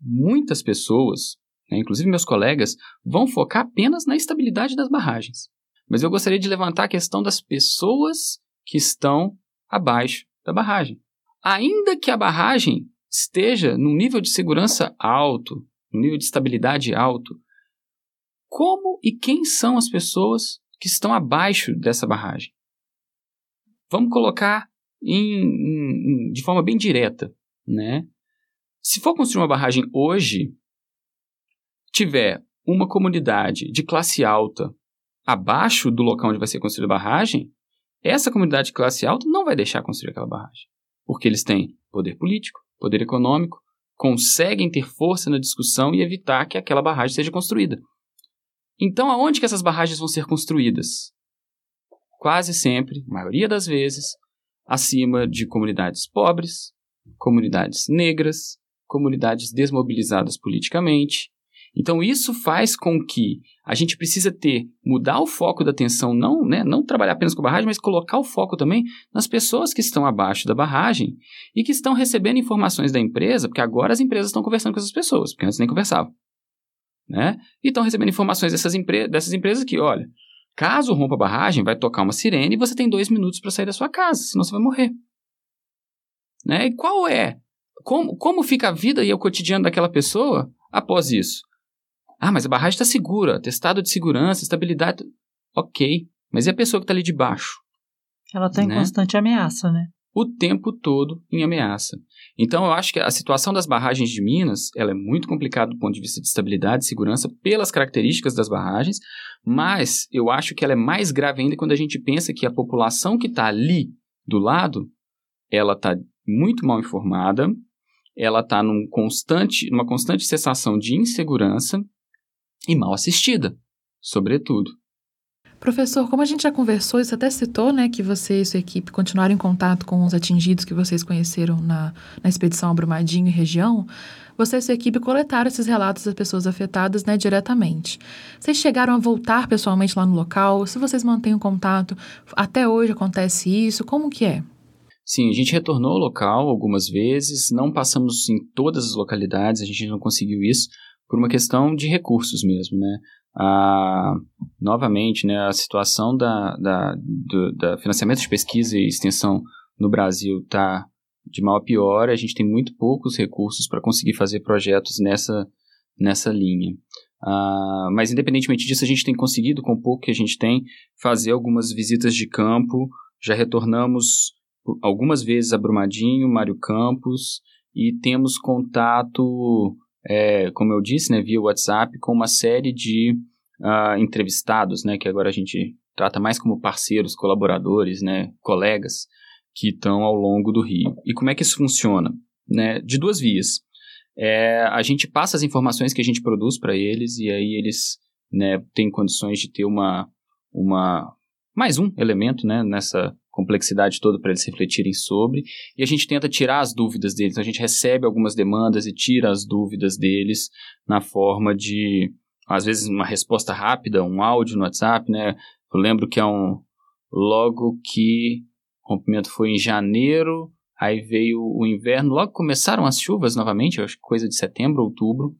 muitas pessoas, né, inclusive meus colegas, vão focar apenas na estabilidade das barragens. Mas eu gostaria de levantar a questão das pessoas que estão abaixo da barragem. Ainda que a barragem esteja num nível de segurança alto, num nível de estabilidade alto, como e quem são as pessoas que estão abaixo dessa barragem. Vamos colocar em, em, de forma bem direta, né? Se for construir uma barragem hoje, tiver uma comunidade de classe alta abaixo do local onde vai ser construída a barragem, essa comunidade de classe alta não vai deixar construir aquela barragem. Porque eles têm poder político, poder econômico, conseguem ter força na discussão e evitar que aquela barragem seja construída. Então, aonde que essas barragens vão ser construídas? Quase sempre, maioria das vezes, acima de comunidades pobres, comunidades negras, comunidades desmobilizadas politicamente. Então, isso faz com que a gente precisa ter, mudar o foco da atenção, não, né, não trabalhar apenas com a barragem, mas colocar o foco também nas pessoas que estão abaixo da barragem e que estão recebendo informações da empresa, porque agora as empresas estão conversando com essas pessoas, porque antes nem conversavam né? E estão recebendo informações dessas, empre dessas empresas que, olha, caso rompa a barragem, vai tocar uma sirene e você tem dois minutos para sair da sua casa, senão você vai morrer. Né? E qual é? Como, como fica a vida e o cotidiano daquela pessoa após isso? Ah, mas a barragem está segura, testado de segurança, estabilidade. Ok, mas e a pessoa que está ali de baixo?
Ela está em né? constante ameaça, né?
O tempo todo em ameaça. Então, eu acho que a situação das barragens de Minas ela é muito complicada do ponto de vista de estabilidade e segurança pelas características das barragens, mas eu acho que ela é mais grave ainda quando a gente pensa que a população que está ali do lado, ela está muito mal informada, ela está num constante, numa constante sensação de insegurança e mal assistida, sobretudo.
Professor, como a gente já conversou, isso até citou, né, que você e sua equipe continuaram em contato com os atingidos que vocês conheceram na, na expedição Abrumadinho e região, você e sua equipe coletaram esses relatos das pessoas afetadas né, diretamente. Vocês chegaram a voltar pessoalmente lá no local? Se vocês mantêm o contato, até hoje acontece isso? Como que é?
Sim, a gente retornou ao local algumas vezes, não passamos em todas as localidades, a gente não conseguiu isso por uma questão de recursos mesmo, né? Ah, novamente, né, a situação da, da, do da financiamento de pesquisa e extensão no Brasil está de mal a pior, a gente tem muito poucos recursos para conseguir fazer projetos nessa, nessa linha. Uh, mas, independentemente disso, a gente tem conseguido, com o pouco que a gente tem, fazer algumas visitas de campo. Já retornamos algumas vezes a Brumadinho, Mário Campos, e temos contato, é, como eu disse, né, via WhatsApp, com uma série de uh, entrevistados, né, que agora a gente trata mais como parceiros, colaboradores, né, colegas, que estão ao longo do rio. E como é que isso funciona? Né? De duas vias. É, a gente passa as informações que a gente produz para eles e aí eles né, têm condições de ter uma, uma mais um elemento né, nessa complexidade toda para eles refletirem sobre e a gente tenta tirar as dúvidas deles. Então, a gente recebe algumas demandas e tira as dúvidas deles na forma de às vezes uma resposta rápida, um áudio no WhatsApp, né? Eu lembro que é um logo que o rompimento foi em janeiro, aí veio o inverno, logo começaram as chuvas novamente, acho que coisa de setembro, outubro.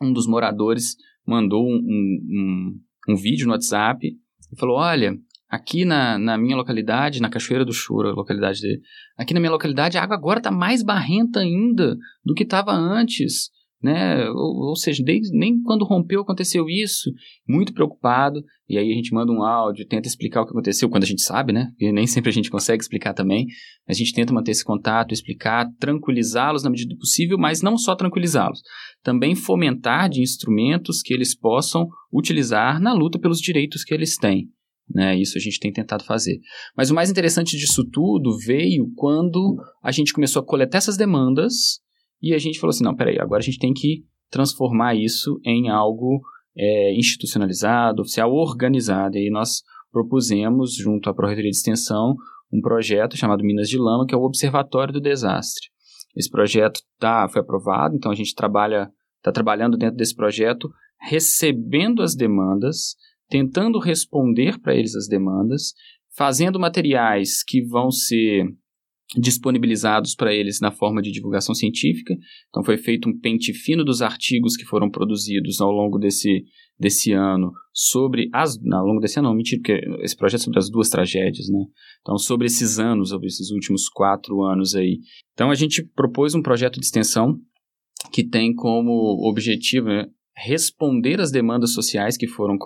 Um dos moradores mandou um, um, um, vídeo no WhatsApp e falou: Olha, aqui na, na minha localidade, na Cachoeira do Chura, localidade dele, aqui na minha localidade a água agora está mais barrenta ainda do que estava antes né? Ou, ou seja, desde, nem quando rompeu aconteceu isso, muito preocupado, e aí a gente manda um áudio, tenta explicar o que aconteceu, quando a gente sabe, né? Porque nem sempre a gente consegue explicar também, a gente tenta manter esse contato, explicar, tranquilizá-los na medida do possível, mas não só tranquilizá-los, também fomentar de instrumentos que eles possam utilizar na luta pelos direitos que eles têm. Né, isso a gente tem tentado fazer. Mas o mais interessante disso tudo veio quando a gente começou a coletar essas demandas e a gente falou assim: não, peraí, agora a gente tem que transformar isso em algo é, institucionalizado, oficial, organizado. E aí nós propusemos, junto à Proreitoria de Extensão, um projeto chamado Minas de Lama, que é o Observatório do Desastre. Esse projeto tá, foi aprovado, então a gente trabalha, está trabalhando dentro desse projeto, recebendo as demandas, tentando responder para eles as demandas, fazendo materiais que vão ser disponibilizados para eles na forma de divulgação científica. Então foi feito um pente fino dos artigos que foram produzidos ao longo desse, desse ano sobre as ao longo desse ano não, mentira, porque esse projeto é sobre as duas tragédias, né? Então sobre esses anos, sobre esses últimos quatro anos aí. Então a gente propôs um projeto de extensão que tem como objetivo né, responder às demandas sociais que foram,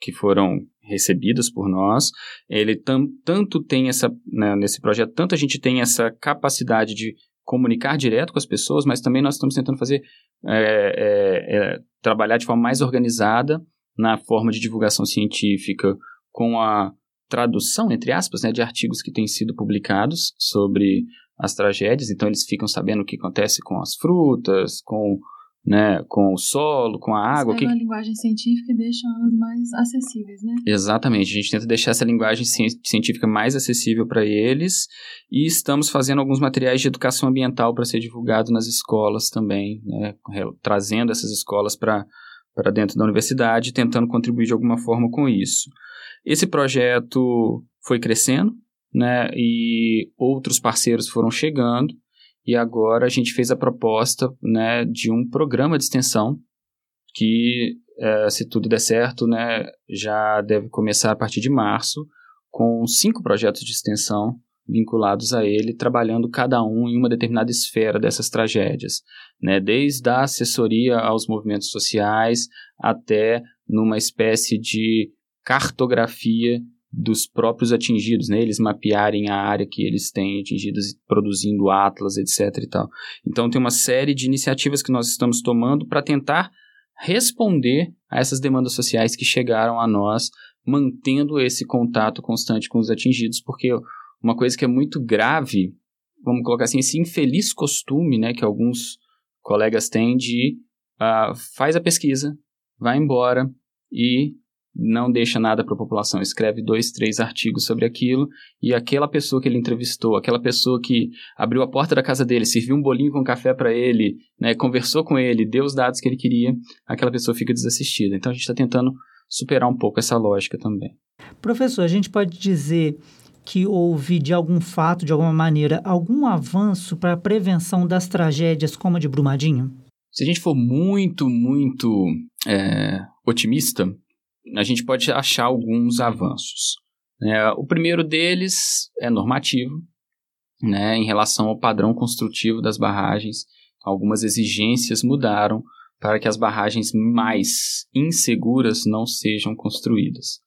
que foram recebidas por nós. Ele tam, tanto tem essa, né, nesse projeto, tanto a gente tem essa capacidade de comunicar direto com as pessoas, mas também nós estamos tentando fazer, é, é, é, trabalhar de forma mais organizada na forma de divulgação científica com a tradução, entre aspas, né, de artigos que têm sido publicados sobre as tragédias, então eles ficam sabendo o que acontece com as frutas, com né, com o solo, com a água.
que... a linguagem científica e deixam elas mais acessíveis, né?
Exatamente. A gente tenta deixar essa linguagem científica mais acessível para eles e estamos fazendo alguns materiais de educação ambiental para ser divulgado nas escolas também, né, trazendo essas escolas para para dentro da universidade, tentando contribuir de alguma forma com isso. Esse projeto foi crescendo, né, e outros parceiros foram chegando e agora a gente fez a proposta né, de um programa de extensão que, é, se tudo der certo, né, já deve começar a partir de março, com cinco projetos de extensão vinculados a ele, trabalhando cada um em uma determinada esfera dessas tragédias, né? desde a assessoria aos movimentos sociais até numa espécie de cartografia dos próprios atingidos, né? Eles mapearem a área que eles têm atingidas, produzindo atlas, etc. e tal. Então tem uma série de iniciativas que nós estamos tomando para tentar responder a essas demandas sociais que chegaram a nós, mantendo esse contato constante com os atingidos, porque uma coisa que é muito grave, vamos colocar assim, esse infeliz costume, né, que alguns colegas têm de uh, faz a pesquisa, vai embora e não deixa nada para a população, escreve dois, três artigos sobre aquilo e aquela pessoa que ele entrevistou, aquela pessoa que abriu a porta da casa dele, serviu um bolinho com café para ele, né, conversou com ele, deu os dados que ele queria, aquela pessoa fica desassistida. Então a gente está tentando superar um pouco essa lógica também.
Professor, a gente pode dizer que houve, de algum fato, de alguma maneira, algum avanço para a prevenção das tragédias como a de Brumadinho?
Se a gente for muito, muito é, otimista, a gente pode achar alguns avanços. É, o primeiro deles é normativo, né, em relação ao padrão construtivo das barragens. Algumas exigências mudaram para que as barragens mais inseguras não sejam construídas.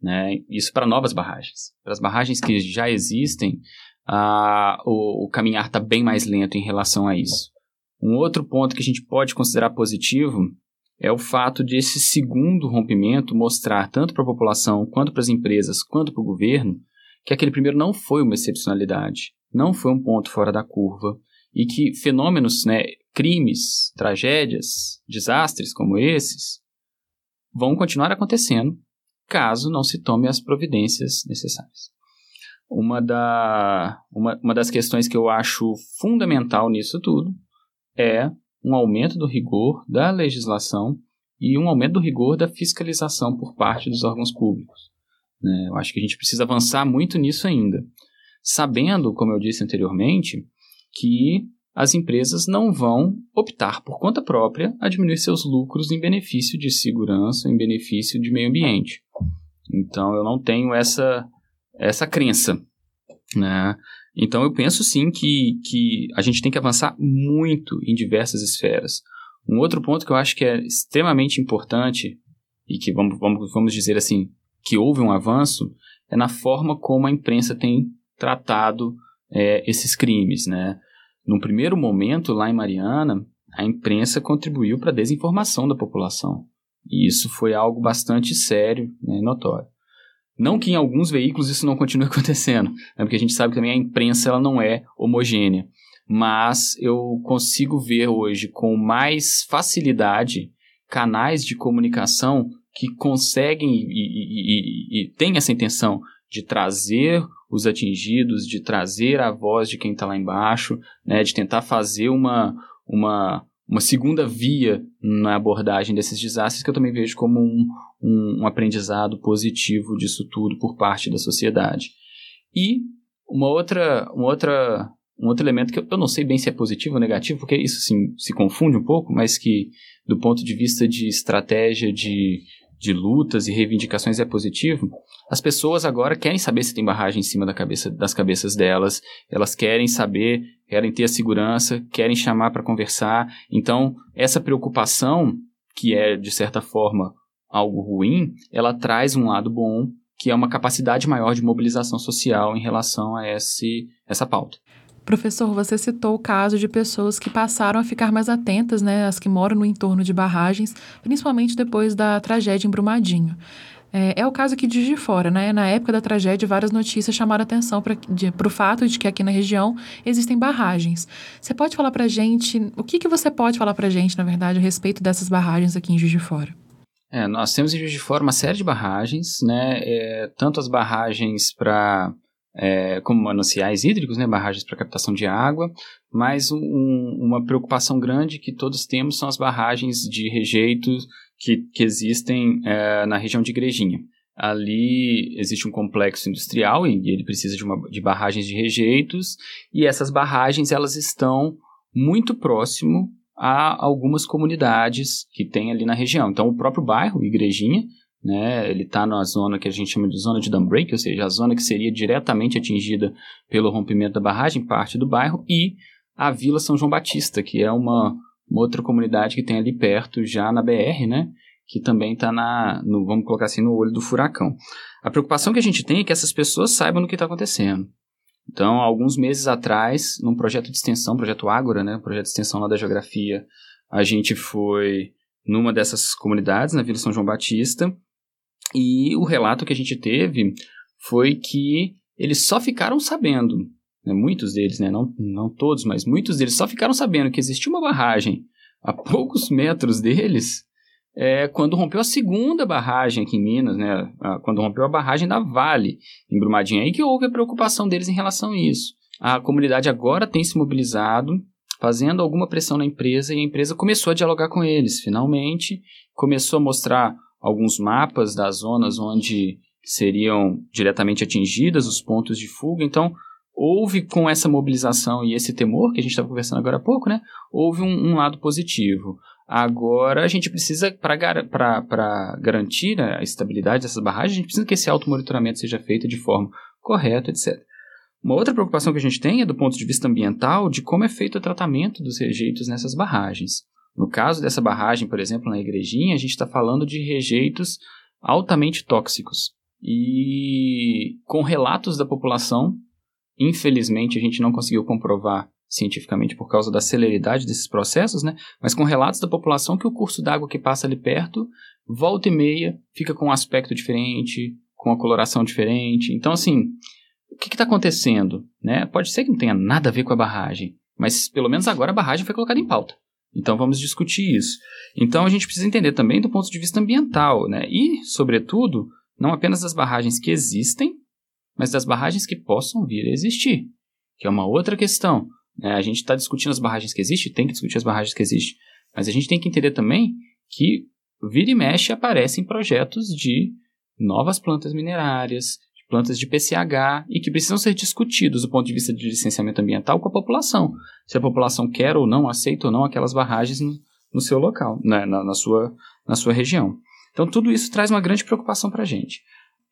Né? Isso para novas barragens. Para as barragens que já existem, o, o caminhar está bem mais lento em relação a isso. Um outro ponto que a gente pode considerar positivo é o fato de esse segundo rompimento mostrar tanto para a população, quanto para as empresas, quanto para o governo, que aquele primeiro não foi uma excepcionalidade, não foi um ponto fora da curva, e que fenômenos, né, crimes, tragédias, desastres como esses vão continuar acontecendo caso não se tome as providências necessárias. Uma, da, uma, uma das questões que eu acho fundamental nisso tudo é um aumento do rigor da legislação e um aumento do rigor da fiscalização por parte dos órgãos públicos. Né? Eu acho que a gente precisa avançar muito nisso ainda, sabendo, como eu disse anteriormente, que as empresas não vão optar por conta própria a diminuir seus lucros em benefício de segurança, em benefício de meio ambiente. Então eu não tenho essa, essa crença. Né? Então eu penso sim que, que a gente tem que avançar muito em diversas esferas. Um outro ponto que eu acho que é extremamente importante e que vamos, vamos, vamos dizer assim, que houve um avanço, é na forma como a imprensa tem tratado é, esses crimes, né? Num primeiro momento, lá em Mariana, a imprensa contribuiu para a desinformação da população. E isso foi algo bastante sério né, notório. Não que em alguns veículos isso não continue [LAUGHS] acontecendo, né, porque a gente sabe que também a imprensa ela não é homogênea. Mas eu consigo ver hoje com mais facilidade canais de comunicação que conseguem e, e, e, e têm essa intenção de trazer os atingidos, de trazer a voz de quem está lá embaixo, né, de tentar fazer uma, uma, uma segunda via na abordagem desses desastres que eu também vejo como um, um, um aprendizado positivo disso tudo por parte da sociedade. E uma outra, uma outra, um outro elemento que eu não sei bem se é positivo ou negativo, porque isso sim, se confunde um pouco, mas que do ponto de vista de estratégia de, de lutas e reivindicações é positivo, as pessoas agora querem saber se tem barragem em cima da cabeça, das cabeças delas, elas querem saber, querem ter a segurança, querem chamar para conversar. Então, essa preocupação, que é de certa forma algo ruim, ela traz um lado bom, que é uma capacidade maior de mobilização social em relação a esse, essa pauta.
Professor, você citou o caso de pessoas que passaram a ficar mais atentas, né, as que moram no entorno de barragens, principalmente depois da tragédia em Brumadinho. É, é, o caso aqui de Juiz de Fora, né? Na época da tragédia, várias notícias chamaram atenção para o fato de que aqui na região existem barragens. Você pode falar para gente, o que, que você pode falar para gente, na verdade, a respeito dessas barragens aqui em Juiz de Fora?
É, nós temos em Juiz de Fora uma série de barragens, né? É, tanto as barragens para é, como mananciais hídricos, né, barragens para captação de água, mas um, uma preocupação grande que todos temos são as barragens de rejeitos que, que existem é, na região de Igrejinha. Ali existe um complexo industrial e ele precisa de, uma, de barragens de rejeitos e essas barragens elas estão muito próximo a algumas comunidades que tem ali na região. Então o próprio bairro Igrejinha né? Ele está na zona que a gente chama de zona de dam break, ou seja, a zona que seria diretamente atingida pelo rompimento da barragem, parte do bairro, e a Vila São João Batista, que é uma, uma outra comunidade que tem ali perto, já na BR, né? Que também está na, no, vamos colocar assim, no olho do furacão. A preocupação que a gente tem é que essas pessoas saibam do que está acontecendo. Então, alguns meses atrás, num projeto de extensão, projeto Ágora, né? Projeto de extensão lá da geografia, a gente foi numa dessas comunidades, na Vila São João Batista, e o relato que a gente teve foi que eles só ficaram sabendo, né, muitos deles, né, não, não todos, mas muitos deles só ficaram sabendo que existia uma barragem a [LAUGHS] poucos metros deles é, quando rompeu a segunda barragem aqui em Minas, né, quando rompeu a barragem da Vale, em Brumadinho, aí que houve a preocupação deles em relação a isso. A comunidade agora tem se mobilizado, fazendo alguma pressão na empresa, e a empresa começou a dialogar com eles, finalmente, começou a mostrar alguns mapas das zonas onde seriam diretamente atingidas os pontos de fuga, então houve com essa mobilização e esse temor que a gente estava conversando agora há pouco, né? Houve um, um lado positivo. Agora a gente precisa, para garantir a estabilidade dessas barragens, a gente precisa que esse automonitoramento seja feito de forma correta, etc. Uma outra preocupação que a gente tem é do ponto de vista ambiental, de como é feito o tratamento dos rejeitos nessas barragens. No caso dessa barragem, por exemplo, na Igrejinha, a gente está falando de rejeitos altamente tóxicos. E com relatos da população Infelizmente, a gente não conseguiu comprovar cientificamente por causa da celeridade desses processos, né? Mas com relatos da população que o curso d'água que passa ali perto, volta e meia, fica com um aspecto diferente, com uma coloração diferente. Então, assim, o que está acontecendo? Né? Pode ser que não tenha nada a ver com a barragem, mas pelo menos agora a barragem foi colocada em pauta. Então vamos discutir isso. Então a gente precisa entender também do ponto de vista ambiental, né? E, sobretudo, não apenas das barragens que existem, mas das barragens que possam vir a existir, que é uma outra questão. Né? A gente está discutindo as barragens que existem, tem que discutir as barragens que existem, mas a gente tem que entender também que vira e mexe aparecem projetos de novas plantas minerárias, de plantas de PCH e que precisam ser discutidos do ponto de vista de licenciamento ambiental com a população. Se a população quer ou não, aceita ou não aquelas barragens no, no seu local, né? na, na, sua, na sua região. Então, tudo isso traz uma grande preocupação para a gente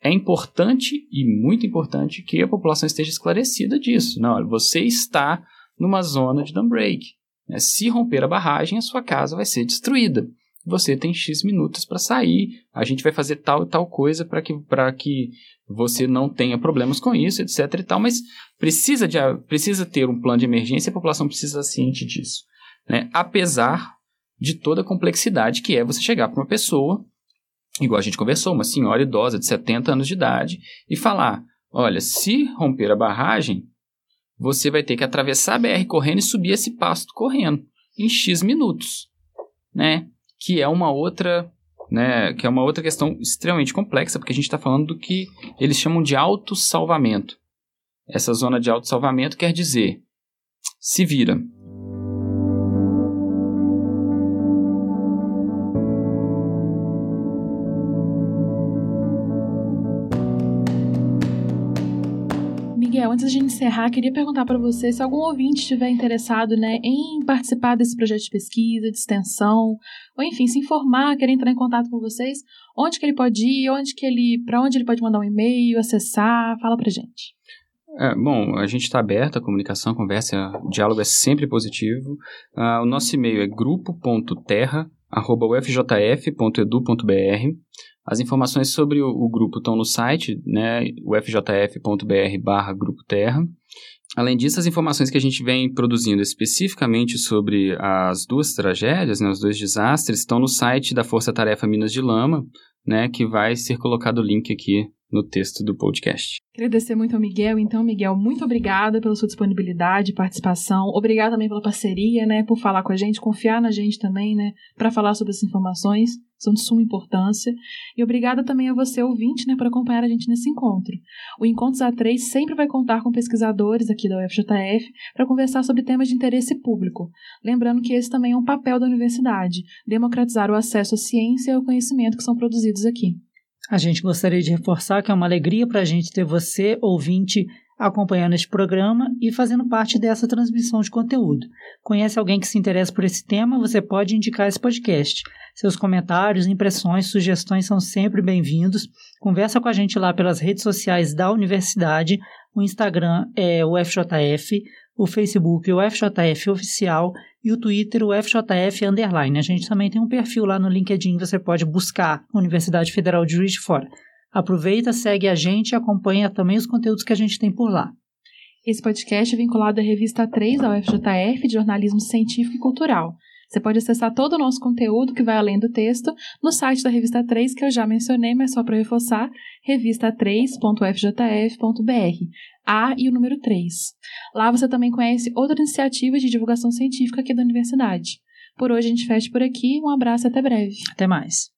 é importante e muito importante que a população esteja esclarecida disso. Não, você está numa zona de dam break. Né? Se romper a barragem, a sua casa vai ser destruída. Você tem X minutos para sair, a gente vai fazer tal e tal coisa para que, que você não tenha problemas com isso, etc. e tal, mas precisa, de, precisa ter um plano de emergência e a população precisa estar ciente disso. Né? Apesar de toda a complexidade que é você chegar para uma pessoa igual a gente conversou, uma senhora idosa de 70 anos de idade, e falar: olha, se romper a barragem, você vai ter que atravessar a BR correndo e subir esse pasto correndo em X minutos, né? Que é uma outra, né? Que é uma outra questão extremamente complexa, porque a gente está falando do que eles chamam de autossalvamento. Essa zona de autossalvamento quer dizer, se vira,
Antes de encerrar, queria perguntar para você se algum ouvinte estiver interessado né, em participar desse projeto de pesquisa, de extensão, ou enfim, se informar, querer entrar em contato com vocês, onde que ele pode ir, onde que ele, para onde ele pode mandar um e-mail, acessar, fala para gente.
É, bom, a gente está aberto, a comunicação, conversa, diálogo é sempre positivo. Uh, o nosso e-mail é grupo.terra.ufjf.edu.br. As informações sobre o, o grupo estão no site, né, ufjf.br Grupo Terra. Além disso, as informações que a gente vem produzindo especificamente sobre as duas tragédias, né, os dois desastres, estão no site da Força Tarefa Minas de Lama, né, que vai ser colocado o link aqui no texto do podcast.
Agradecer muito ao Miguel. Então, Miguel, muito obrigada pela sua disponibilidade e participação. Obrigada também pela parceria, né, por falar com a gente, confiar na gente também, né, para falar sobre essas informações são de suma importância. E obrigada também a você, ouvinte, né, por acompanhar a gente nesse encontro. O Encontros A3 sempre vai contar com pesquisadores aqui da UFJF para conversar sobre temas de interesse público. Lembrando que esse também é um papel da universidade, democratizar o acesso à ciência e ao conhecimento que são produzidos aqui.
A gente gostaria de reforçar que é uma alegria para a gente ter você, ouvinte, acompanhando este programa e fazendo parte dessa transmissão de conteúdo. Conhece alguém que se interessa por esse tema? Você pode indicar esse podcast. Seus comentários, impressões, sugestões são sempre bem-vindos. Conversa com a gente lá pelas redes sociais da universidade. O Instagram é o FJF, o Facebook o FJF Oficial e o Twitter o FJF Underline. A gente também tem um perfil lá no LinkedIn, você pode buscar Universidade Federal de Juiz de Fora. Aproveita, segue a gente e acompanha também os conteúdos que a gente tem por lá.
Esse podcast é vinculado à revista 3 da UFJF de Jornalismo Científico e Cultural. Você pode acessar todo o nosso conteúdo que vai além do texto no site da Revista 3, que eu já mencionei, mas só para reforçar, revista3.fjf.br. A e o número 3. Lá você também conhece outras iniciativas de divulgação científica aqui da universidade. Por hoje a gente fecha por aqui. Um abraço até breve.
Até mais.